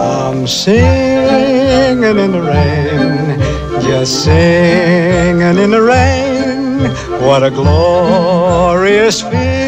I'm singing in the rain, just singing in the rain. What a glorious feeling!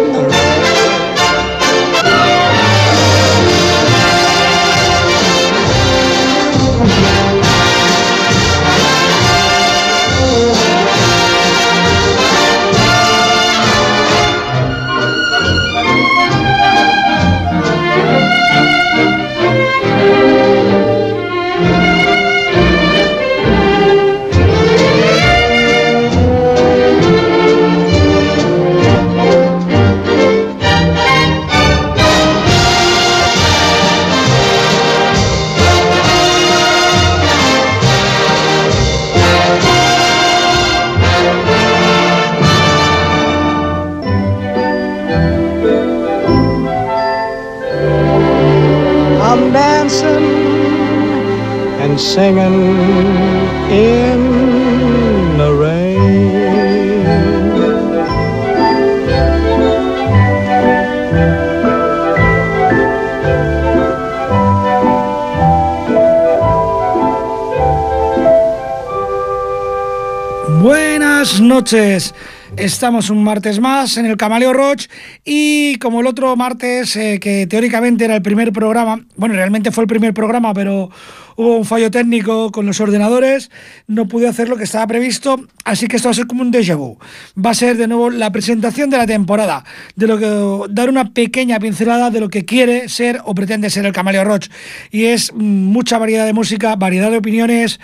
noches. Estamos un martes más en el Camaleo Roach y como el otro martes, eh, que teóricamente era el primer programa, bueno, realmente fue el primer programa, pero hubo un fallo técnico con los ordenadores, no pude hacer lo que estaba previsto, así que esto va a ser como un déjà vu. Va a ser de nuevo la presentación de la temporada, de lo que dar una pequeña pincelada de lo que quiere ser o pretende ser el Camaleo Roach. Y es mm, mucha variedad de música, variedad de opiniones,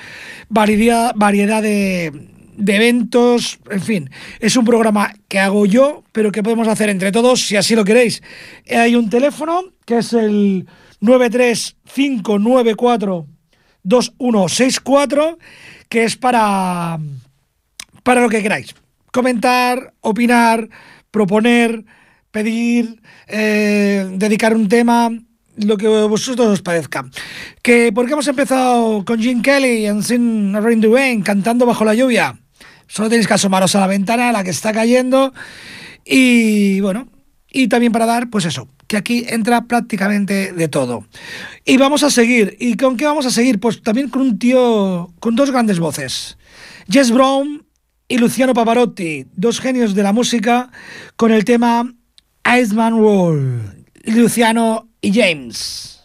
variedad, variedad de de eventos, en fin, es un programa que hago yo, pero que podemos hacer entre todos si así lo queréis. Hay un teléfono que es el 935942164 que es para para lo que queráis. Comentar, opinar, proponer, pedir, eh, dedicar un tema, lo que vosotros os parezca. Que porque hemos empezado con Jim Kelly en Sin Rain cantando bajo la lluvia. Solo tenéis que asomaros a la ventana, a la que está cayendo. Y bueno, y también para dar, pues eso, que aquí entra prácticamente de todo. Y vamos a seguir. ¿Y con qué vamos a seguir? Pues también con un tío con dos grandes voces. Jess Brown y Luciano Pavarotti, dos genios de la música, con el tema Iceman Wall. Luciano y James.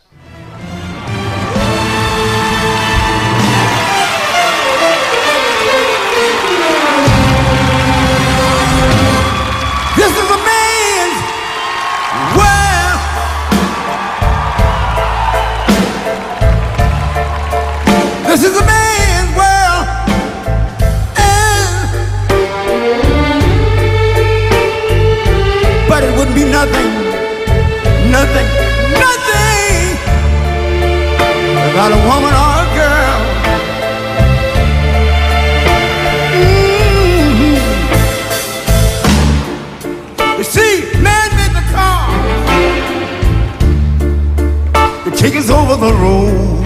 not a woman or a girl. Mm-hmm. You see, man made the car to take us over the road.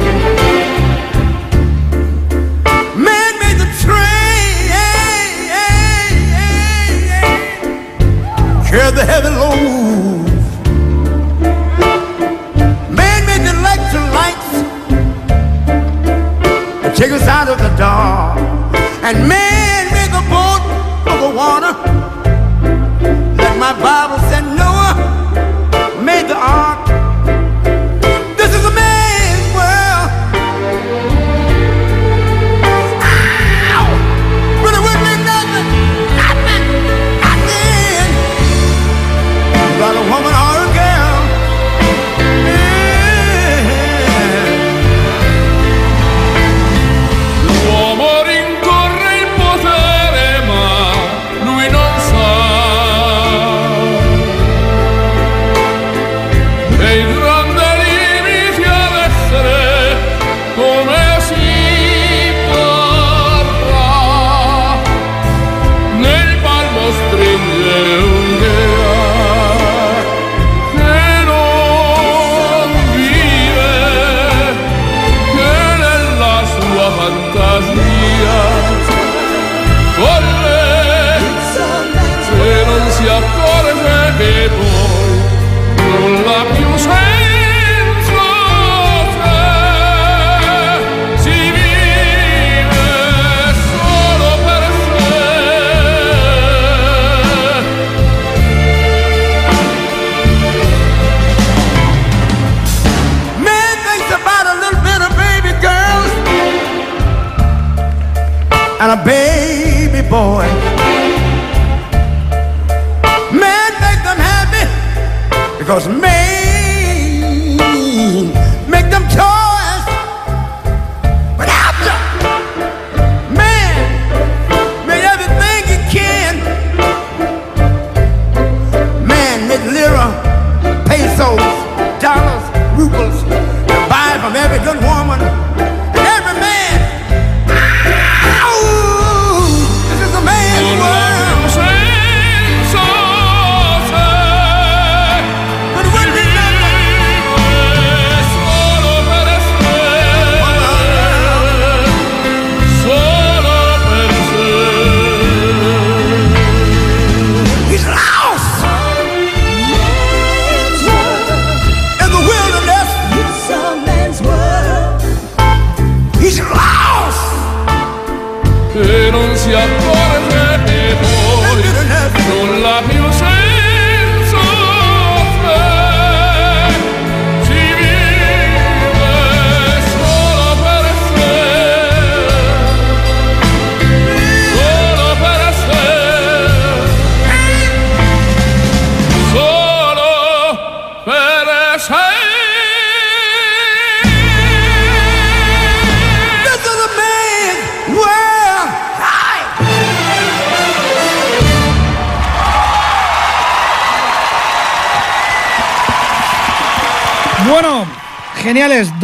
Man made the train, carried the heavy load. Take us out of the dark.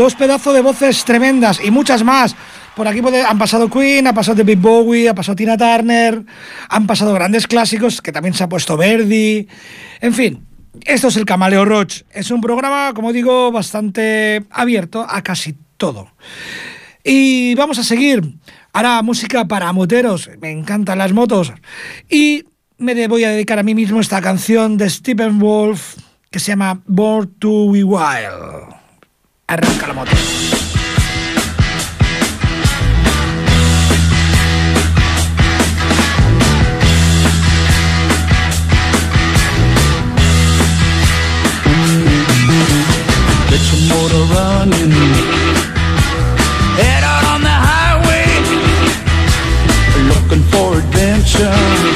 dos pedazos de voces tremendas y muchas más. Por aquí han pasado Queen, ha pasado The David Bowie, ha pasado Tina Turner, han pasado grandes clásicos que también se ha puesto Verdi. En fin, esto es el Camaleo Roach. Es un programa, como digo, bastante abierto a casi todo. Y vamos a seguir. Ahora música para moteros. Me encantan las motos. Y me voy a dedicar a mí mismo esta canción de Stephen Wolf que se llama Born to Be Wild. Arranca la moto. Get your motor running. Head out on the highway. Looking for adventure.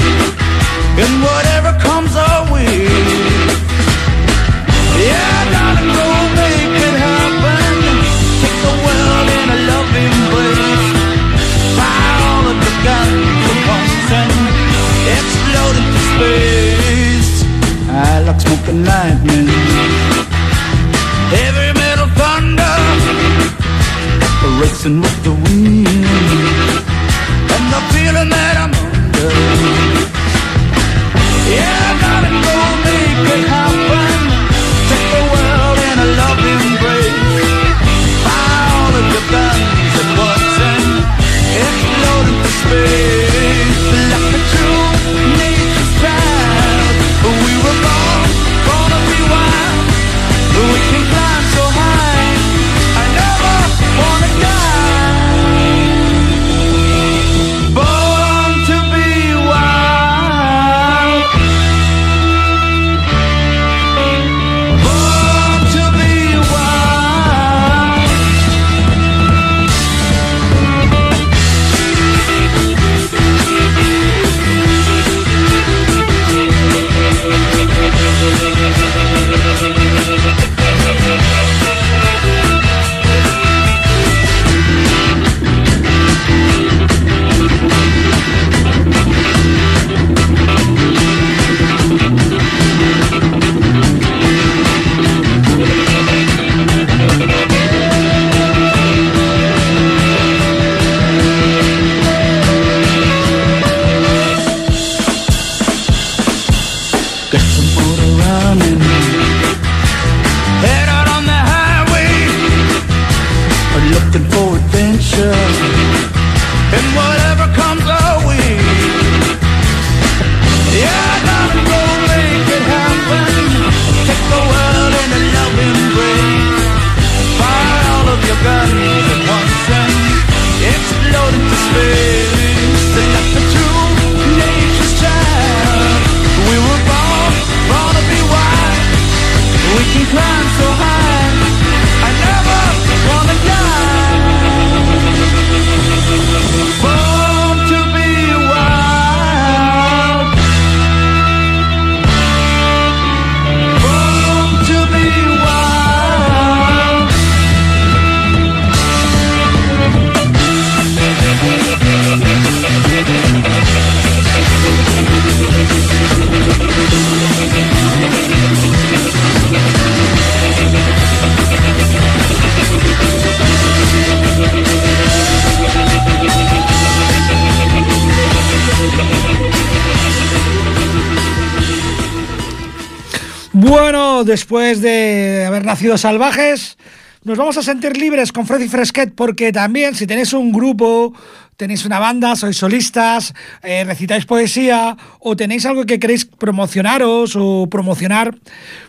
después de haber nacido salvajes, nos vamos a sentir libres con Freddy Fresquet porque también si tenéis un grupo, tenéis una banda, sois solistas, eh, recitáis poesía o tenéis algo que queréis promocionaros o promocionar,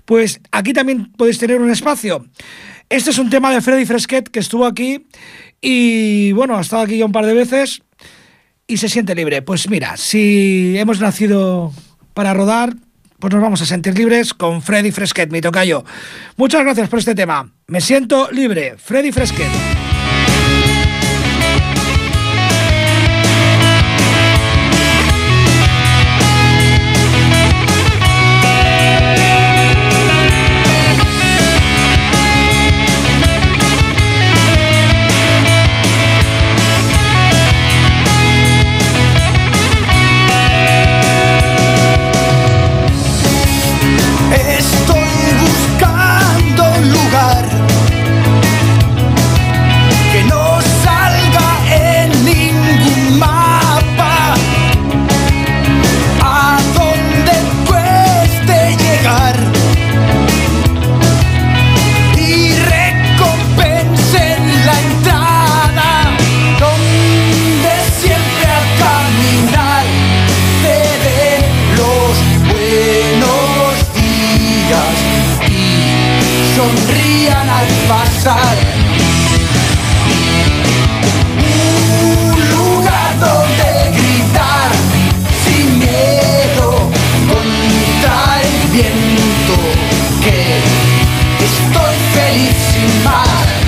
pues aquí también podéis tener un espacio. Este es un tema de Freddy Fresquet que estuvo aquí y bueno, ha estado aquí ya un par de veces y se siente libre. Pues mira, si hemos nacido para rodar, pues nos vamos a sentir libres con Freddy Fresquet, mi tocayo. Muchas gracias por este tema. Me siento libre, Freddy Fresquet. belíssima.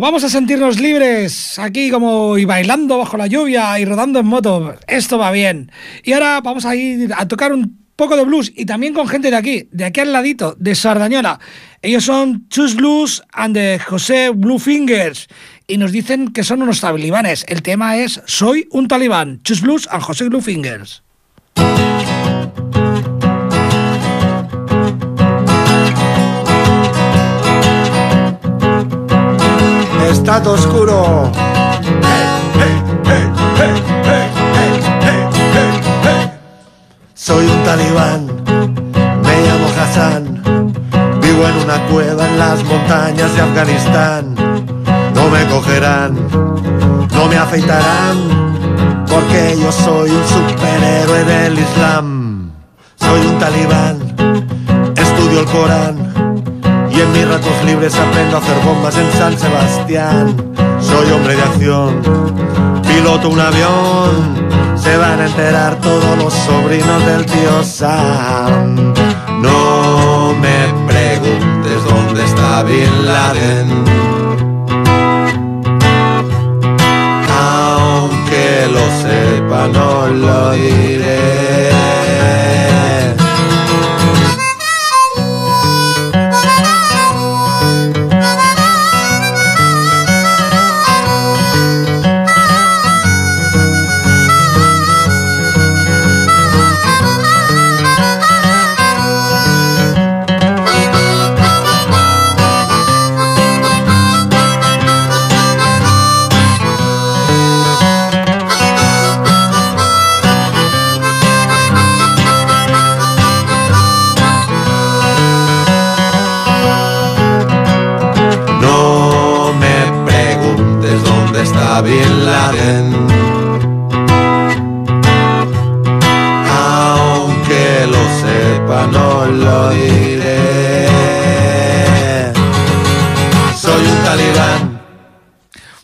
Vamos a sentirnos libres aquí como y bailando bajo la lluvia y rodando en moto. Esto va bien. Y ahora vamos a ir a tocar un poco de blues y también con gente de aquí, de aquí al ladito, de Sardañola. Ellos son Chus Blues and the José Blue Fingers y nos dicen que son unos talibanes. El tema es Soy un talibán. Chus Blues and José Blue Todo oscuro. Soy un talibán, me llamo Hassan, vivo en una cueva en las montañas de Afganistán. No me cogerán, no me afeitarán, porque yo soy un superhéroe del Islam. Soy un talibán, estudio el Corán. Y en mis ratos libres aprendo a hacer bombas en San Sebastián. Soy hombre de acción, piloto un avión. Se van a enterar todos los sobrinos del tío Sam. No me preguntes dónde está Bin Laden. Aunque lo sepa, no lo diré.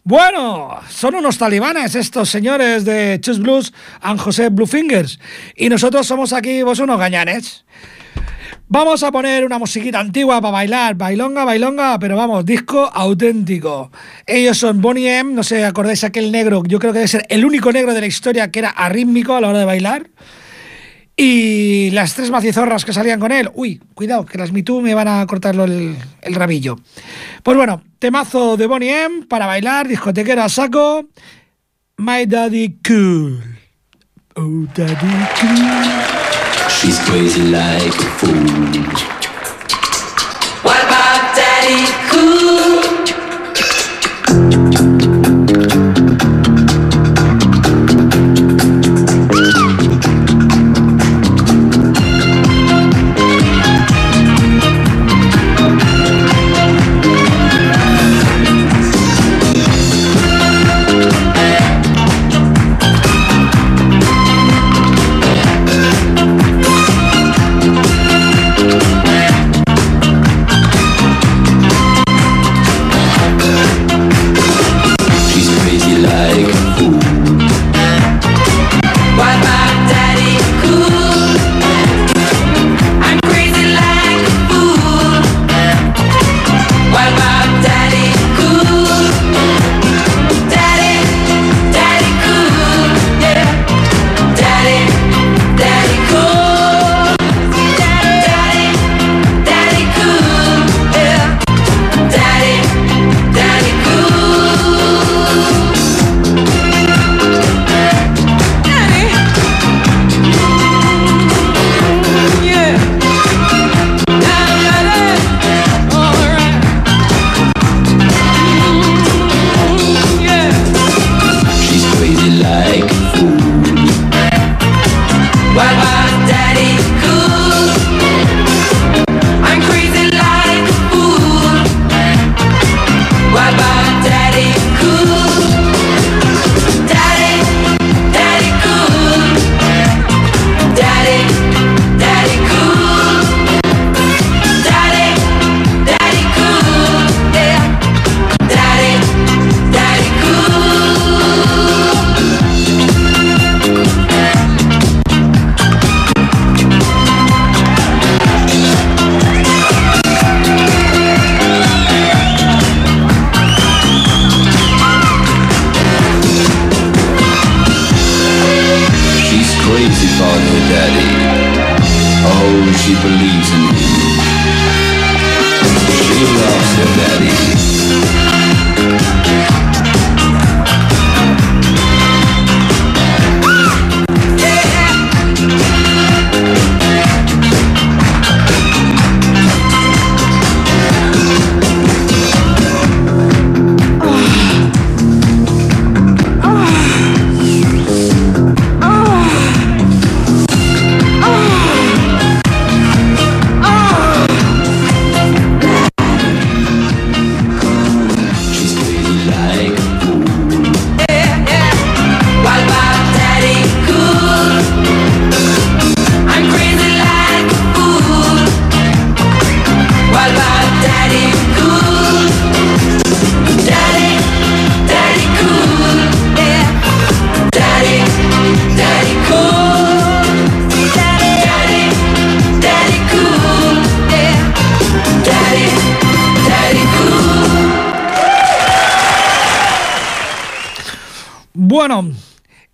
Bueno, son unos talibanes estos señores de Chus Blues and José Bluefingers. Y nosotros somos aquí vos unos gañanes. Vamos a poner una musiquita antigua para bailar, bailonga, bailonga, pero vamos, disco auténtico. Ellos son Bonnie M, no sé, acordáis aquel negro, yo creo que debe ser el único negro de la historia que era arrítmico a la hora de bailar. Y las tres macizorras que salían con él, uy, cuidado, que las Me Too me van a cortarlo el, el rabillo. Pues bueno, temazo de Bonnie M para bailar, discotequero a saco. My Daddy Cool. Oh, Daddy Cool. She's crazy like a fool. What about Daddy Cool?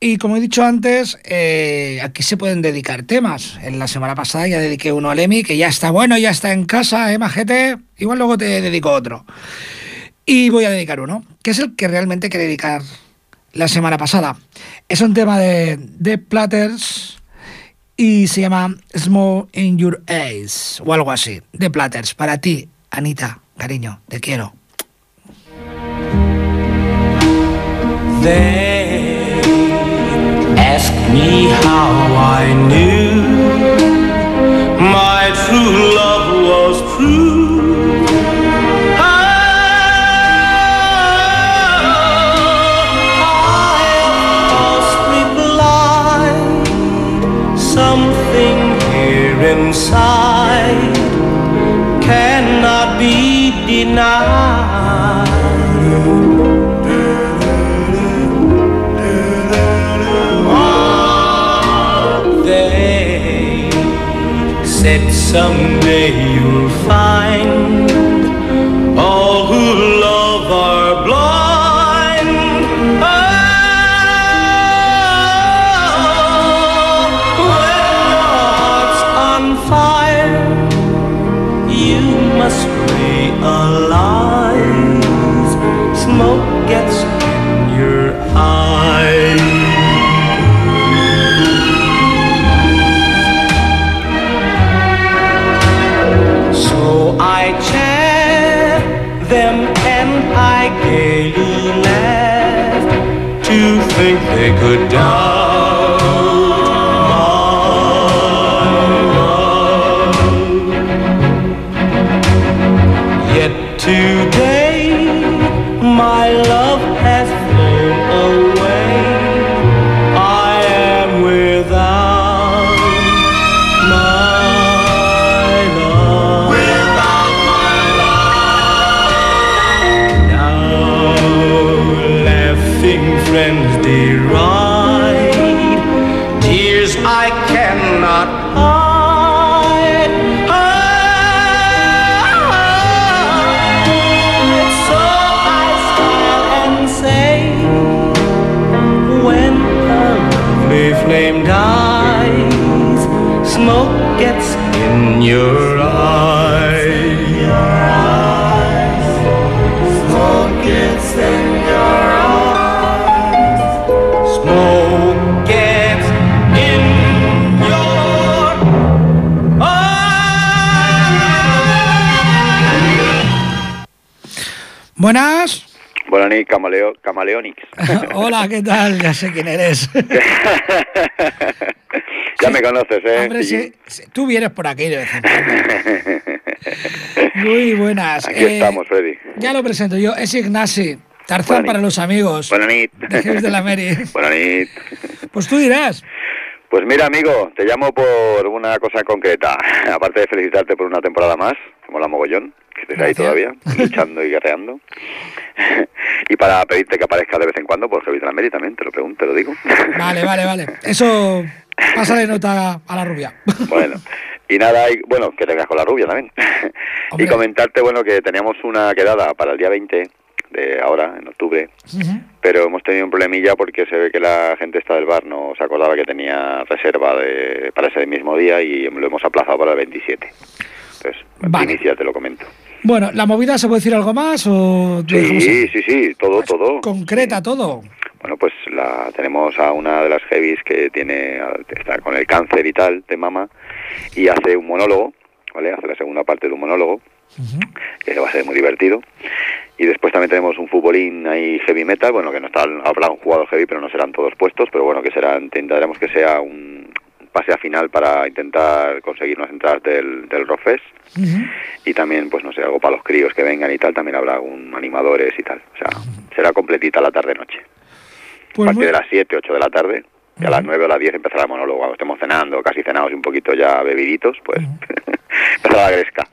Y como he dicho antes, eh, aquí se pueden dedicar temas. En la semana pasada ya dediqué uno a Emi, que ya está bueno, ya está en casa, ¿eh, majete? Igual luego te dedico otro. Y voy a dedicar uno, que es el que realmente quería dedicar la semana pasada. Es un tema de, de Platters y se llama Small in Your Eyes o algo así. De Platters, para ti, Anita, cariño, te quiero. Ask me how I knew my true love was true. I am falsely blind. Something here inside cannot be denied. Said someday you'll find camaleo, camaleonix. Hola, ¿qué tal? Ya sé quién eres. ya me conoces, ¿eh? Hombre, sí, tú vienes por aquí de vez en cuando. Muy buenas. Aquí Eh, estamos, Freddy. Ya lo presento yo, es Ignasi, Tarzán para los amigos. Buena nit. De la Mary. Buena nit. Pues tú dirás. Pues mira, amigo, te llamo por una cosa concreta. Aparte de felicitarte por una temporada más, como la mogollón, que estés ahí todavía, luchando y guerreando. y para pedirte que aparezca de vez en cuando por Mary también, te lo pregunto, te lo digo. Vale, vale, vale. Eso, pásale nota a la rubia. Bueno, y nada, y, bueno, que tengas con la rubia también. Hombre. y comentarte, bueno, que teníamos una quedada para el día 20 de ahora, en octubre, pero hemos tenido un problemilla porque se ve que la gente esta del bar no se acordaba que tenía reserva de, para ese mismo día y lo hemos aplazado para el 27. Entonces, en Vale. primicia te lo comento. Bueno, ¿la movida se puede decir algo más o Sí, sí, sí, todo, todo. concreta todo? Bueno, pues la tenemos a una de las heavies que tiene está con el cáncer y tal de mama y hace un monólogo, ¿vale? Hace la segunda parte de un monólogo que va a ser muy divertido. Y después también tenemos un futbolín ahí heavy metal, bueno, que no está habrá un jugador heavy, pero no serán todos puestos, pero bueno, que será intentaremos que sea un pase a final para intentar conseguir unas entradas del, del Rockfest y también pues no sé algo para los críos que vengan y tal también habrá algún animadores y tal. O sea será completita la tarde noche Pues a partir muy- de las 7 8 de la tarde y a las 9 o las 10 empezará el monólogo. Cuando estemos cenando casi cenados y un poquito ya bebiditos pues empezará la gresca.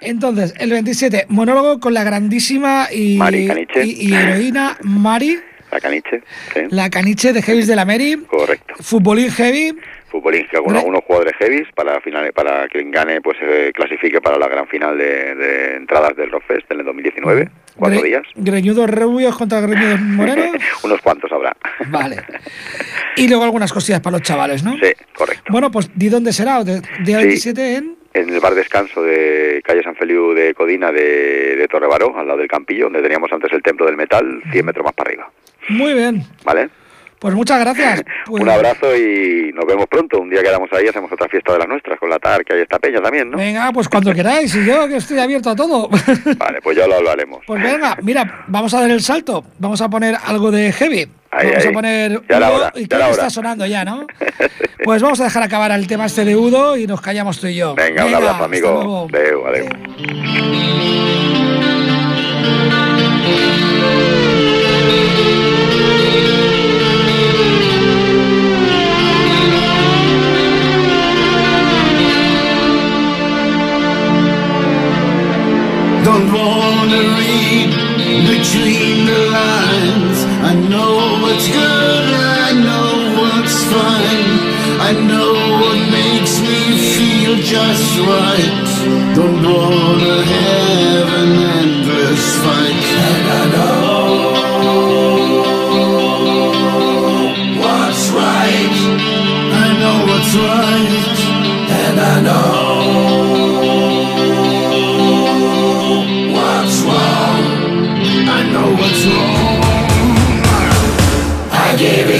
Entonces, el 27, monólogo con la grandísima y, Mari Caniche. y, y heroína Mari, la caniche sí, la caniche de Heavies de la Mary, correcto. Futbolín heavy, futbolín que algunos, algunos jugadores heavies para finales para quien gane pues eh, clasifique para la gran final de, de entradas del Rockfest en el 2019 cuatro gre- días greñudos rubios contra greñudos morenos, unos cuantos habrá vale. Y luego algunas cosillas para los chavales, ¿no? sí correcto Bueno, pues ¿di dónde será? De- Sí. 27 en... en el bar descanso de calle San Feliu de Codina de, de Torrebaró, al lado del Campillo, donde teníamos antes el templo del metal, 100 metros más para arriba. Muy bien, ¿Vale? Pues muchas gracias. Pues- Un abrazo y nos vemos pronto. Un día quedamos ahí, hacemos otra fiesta de las nuestras con la TAR, que hay esta peña también, ¿no? Venga, pues cuando queráis, y yo que estoy abierto a todo. Vale, pues ya lo hablaremos. Pues venga, mira, vamos a dar el salto. Vamos a poner algo de heavy. Ahí, vamos ahí. a poner Ya Udo, hora, y ya que hora. está sonando ya, ¿no? Pues vamos a dejar acabar el tema este de Udo y nos callamos tú y yo. Venga, un abrazo, amigo. adeu. Don't wanna read between the lines. I know what's good, I know what's fine. I know what makes me feel just right. Don't wanna have an endless fight. And I know what's right. I know what's right. And I know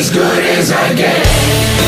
as good as I get.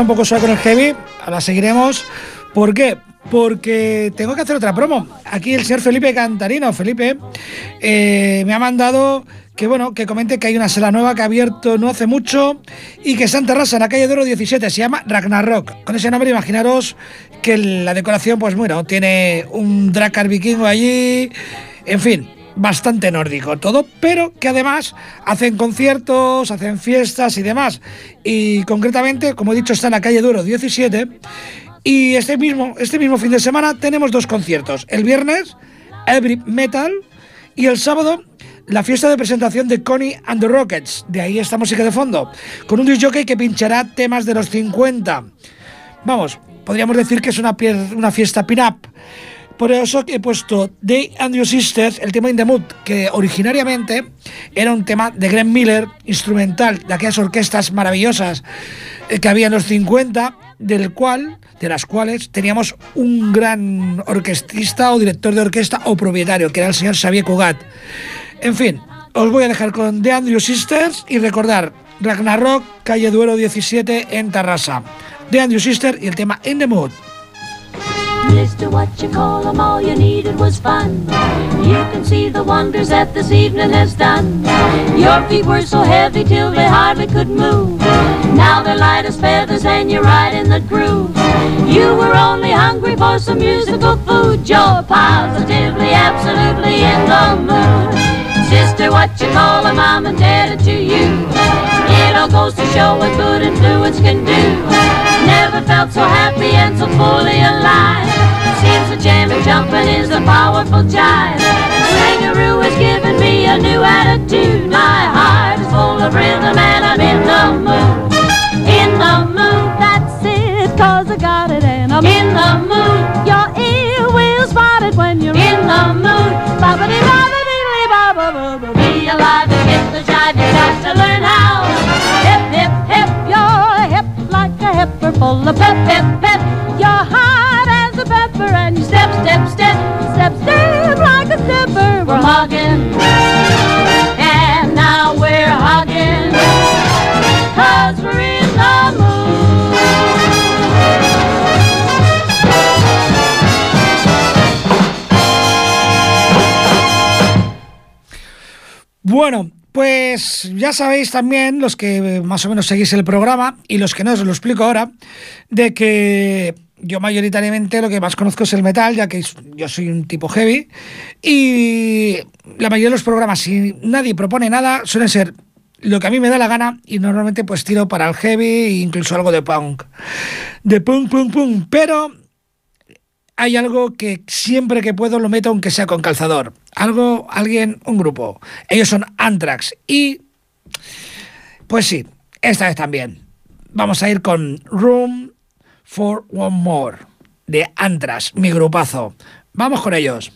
Un poco suave con el heavy, ahora seguiremos. ¿Por qué? Porque tengo que hacer otra promo. Aquí el señor Felipe Cantarino, Felipe, eh, me ha mandado que bueno, que comente que hay una sala nueva que ha abierto no hace mucho y que está en Terrassa, en la calle de Oro 17, se llama Ragnarok. Con ese nombre imaginaros que la decoración, pues bueno, tiene un Drakkar vikingo allí, en fin, bastante nórdico todo, pero que además hacen conciertos, hacen fiestas y demás. Y concretamente, como he dicho, está en la calle Duro 17. Y este mismo, este mismo fin de semana tenemos dos conciertos. El viernes, Every Metal, y el sábado, la fiesta de presentación de Connie and the Rockets. De ahí esta música de fondo. Con un disc jockey que pinchará temas de los 50. Vamos, podríamos decir que es una, una fiesta pin-up. Por eso he puesto They and Sisters, el tema In the Mood, que originariamente era un tema de Glenn Miller, instrumental, de aquellas orquestas maravillosas eh, que había en los 50, del cual, de las cuales teníamos un gran orquestista o director de orquesta o propietario, que era el señor Xavier Cugat. En fin, os voy a dejar con The Andrew Sisters y recordar Ragnarok, calle Duero 17 en Tarrasa. The Andrew Sisters y el tema In the Mood. Mr. What you call 'em, all you needed was fun. You can see the wonders that this evening has done. Your feet were so heavy till they hardly could move. Now they're light as feathers and you're right in the groove. You were only hungry for some musical food. You're positively, absolutely in the mood. Sister, what you call 'em, I'm indebted to you. It all goes to show what good influence can do. Never felt so happy and so fully alive. Seems the jamming jumping is a powerful jive. Swingaroo has given me a new attitude. My heart is full of rhythm Bueno, pues ya sabéis también, los que más o menos seguís el programa y los que no os lo explico ahora, de que yo mayoritariamente lo que más conozco es el metal, ya que yo soy un tipo heavy, y la mayoría de los programas, si nadie propone nada, suelen ser lo que a mí me da la gana y normalmente pues tiro para el heavy e incluso algo de punk. De punk, punk, punk, pero hay algo que siempre que puedo lo meto aunque sea con calzador. Algo, alguien, un grupo. Ellos son Anthrax y pues sí, esta vez también. Vamos a ir con Room for One More de Anthrax, mi grupazo. Vamos con ellos.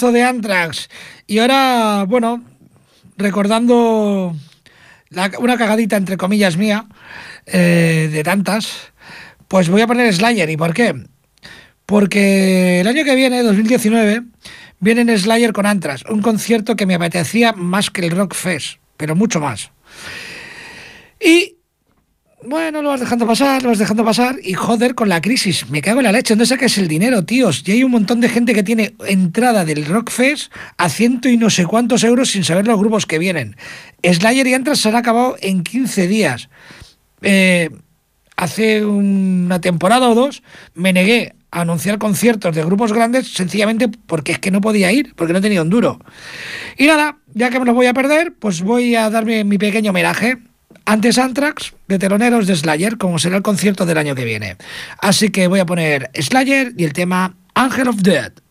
De Anthrax. Y ahora, bueno, recordando la- una cagadita entre comillas mía, eh, de tantas, pues voy a poner Slayer. ¿Y por qué? Porque el año que viene, 2019, viene en Slayer con Anthrax, un concierto que me apetecía más que el Rock Fest, pero mucho más. Y bueno, lo vas dejando pasar, lo vas dejando pasar y joder con la crisis. Me cago en la leche, ¿dónde sacas el dinero, tíos? Y hay un montón de gente que tiene entrada del Rockfest a ciento y no sé cuántos euros sin saber los grupos que vienen. Slayer y Anthrax se han acabado en 15 días. Eh, hace una temporada o dos me negué a anunciar conciertos de grupos grandes sencillamente porque es que no podía ir, porque no tenía un duro. Y nada, ya que me los voy a perder, pues voy a darme mi pequeño homenaje. Antes Anthrax, de teloneros de Slayer, como será el concierto del año que viene. Así que voy a poner Slayer y el tema Angel of Death.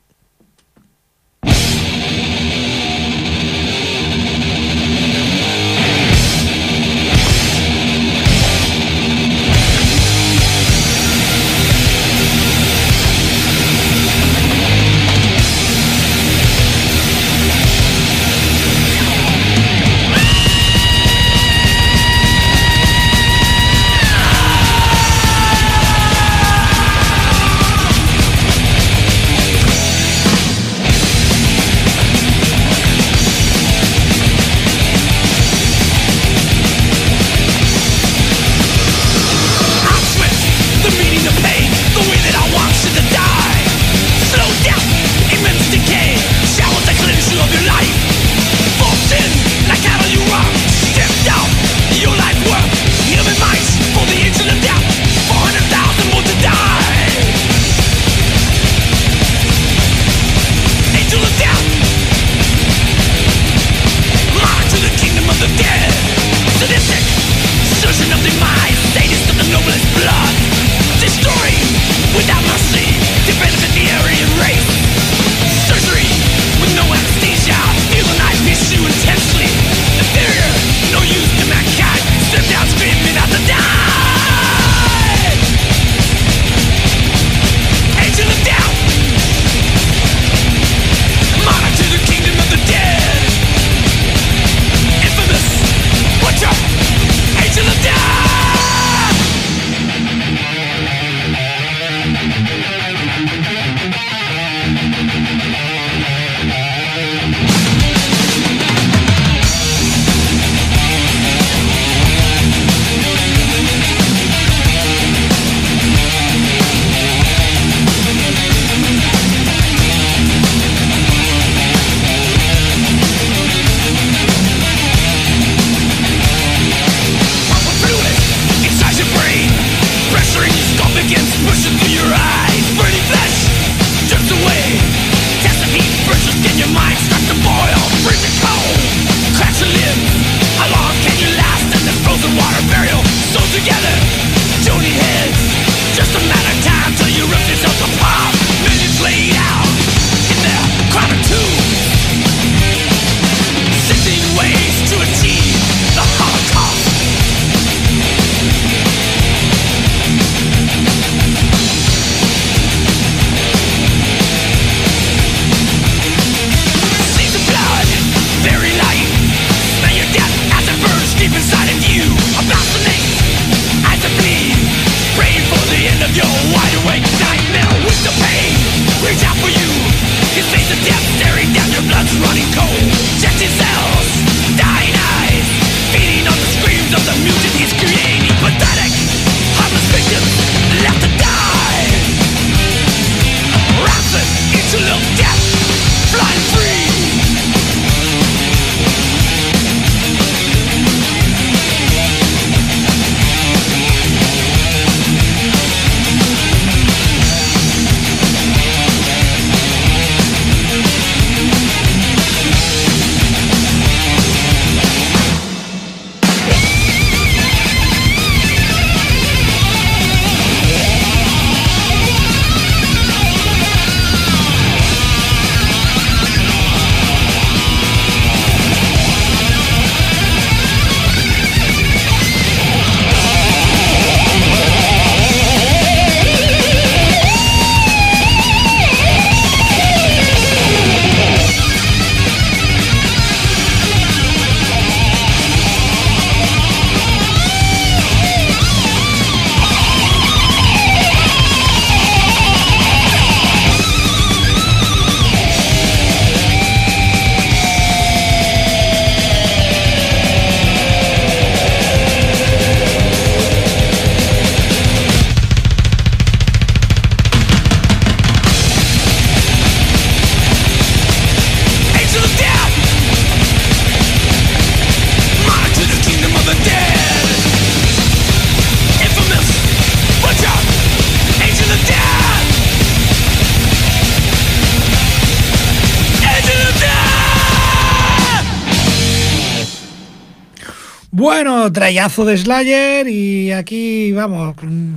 Trayazo de Slayer y aquí vamos mm,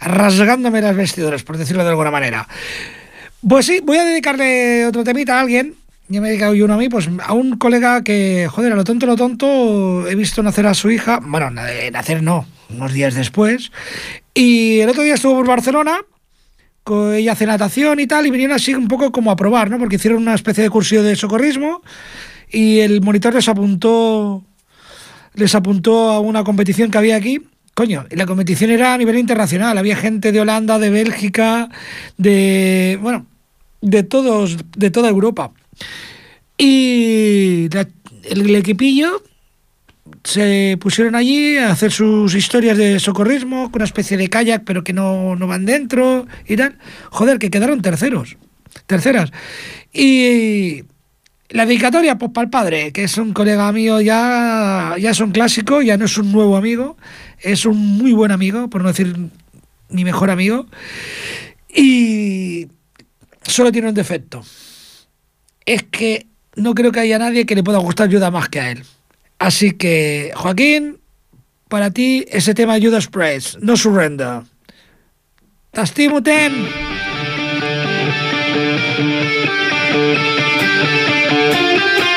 rasgándome las vestiduras, por decirlo de alguna manera. Pues sí, voy a dedicarle otro temita a alguien. Ya me he dedicado yo uno a mí, pues a un colega que, joder, a lo tonto, lo tonto, he visto nacer a su hija. Bueno, nacer no, unos días después. Y el otro día estuvo por Barcelona, ella hace natación y tal, y vinieron así un poco como a probar, ¿no? Porque hicieron una especie de cursillo de socorrismo y el monitor les apuntó les apuntó a una competición que había aquí. Coño, la competición era a nivel internacional. Había gente de Holanda, de Bélgica, de. Bueno, de todos, de toda Europa. Y el, equipillo se pusieron allí a hacer sus historias de socorrismo con una especie de kayak, pero que no, no van dentro y tal. Joder, que quedaron terceros. Terceras. Y la dedicatoria, pues para el padre, que es un colega mío, ya, ya es un clásico, ya no es un nuevo amigo, es un muy buen amigo, por no decir mi mejor amigo, y solo tiene un defecto. Es que no creo que haya nadie que le pueda gustar ayuda más que a él. Así que, Joaquín, para ti ese tema ayuda Express, no surrender. Tastimuten.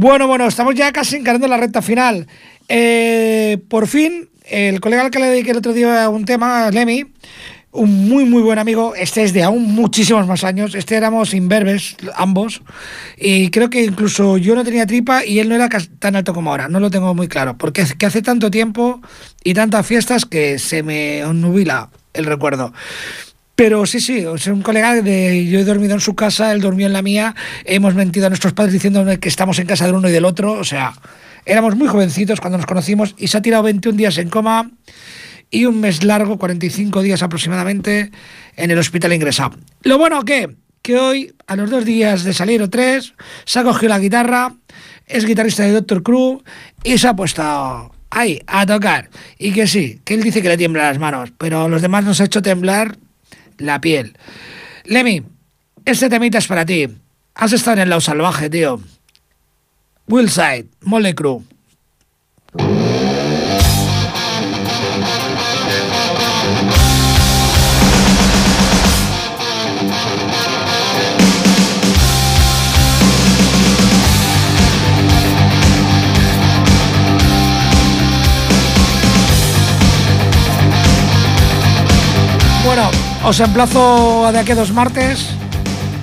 Bueno, bueno, estamos ya casi encarando la recta final. Eh, por fin, el colega al que le dediqué el otro día un tema, Lemmy, un muy, muy buen amigo. Este es de aún muchísimos más años. Este éramos imberbes, ambos. Y creo que incluso yo no tenía tripa y él no era tan alto como ahora. No lo tengo muy claro. Porque que hace tanto tiempo y tantas fiestas que se me nubila el recuerdo. Pero sí, sí, es un colega de yo he dormido en su casa, él durmió en la mía, hemos mentido a nuestros padres diciendo que estamos en casa del uno y del otro, o sea, éramos muy jovencitos cuando nos conocimos y se ha tirado 21 días en coma y un mes largo, 45 días aproximadamente, en el hospital ingresado. Lo bueno que, que hoy, a los dos días de salir o tres, se ha cogido la guitarra, es guitarrista de Doctor Crew y se ha puesto ahí a tocar. Y que sí, que él dice que le tiemblan las manos, pero los demás nos ha hecho temblar la piel. Lemmy, este temita es para ti. Has estado en el lado salvaje, tío. Willside, Molly Crew. Bueno, os emplazo de aquí a dos martes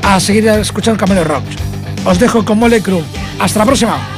a seguir escuchando Camelo Rock. Os dejo con Mole Crew. Hasta la próxima.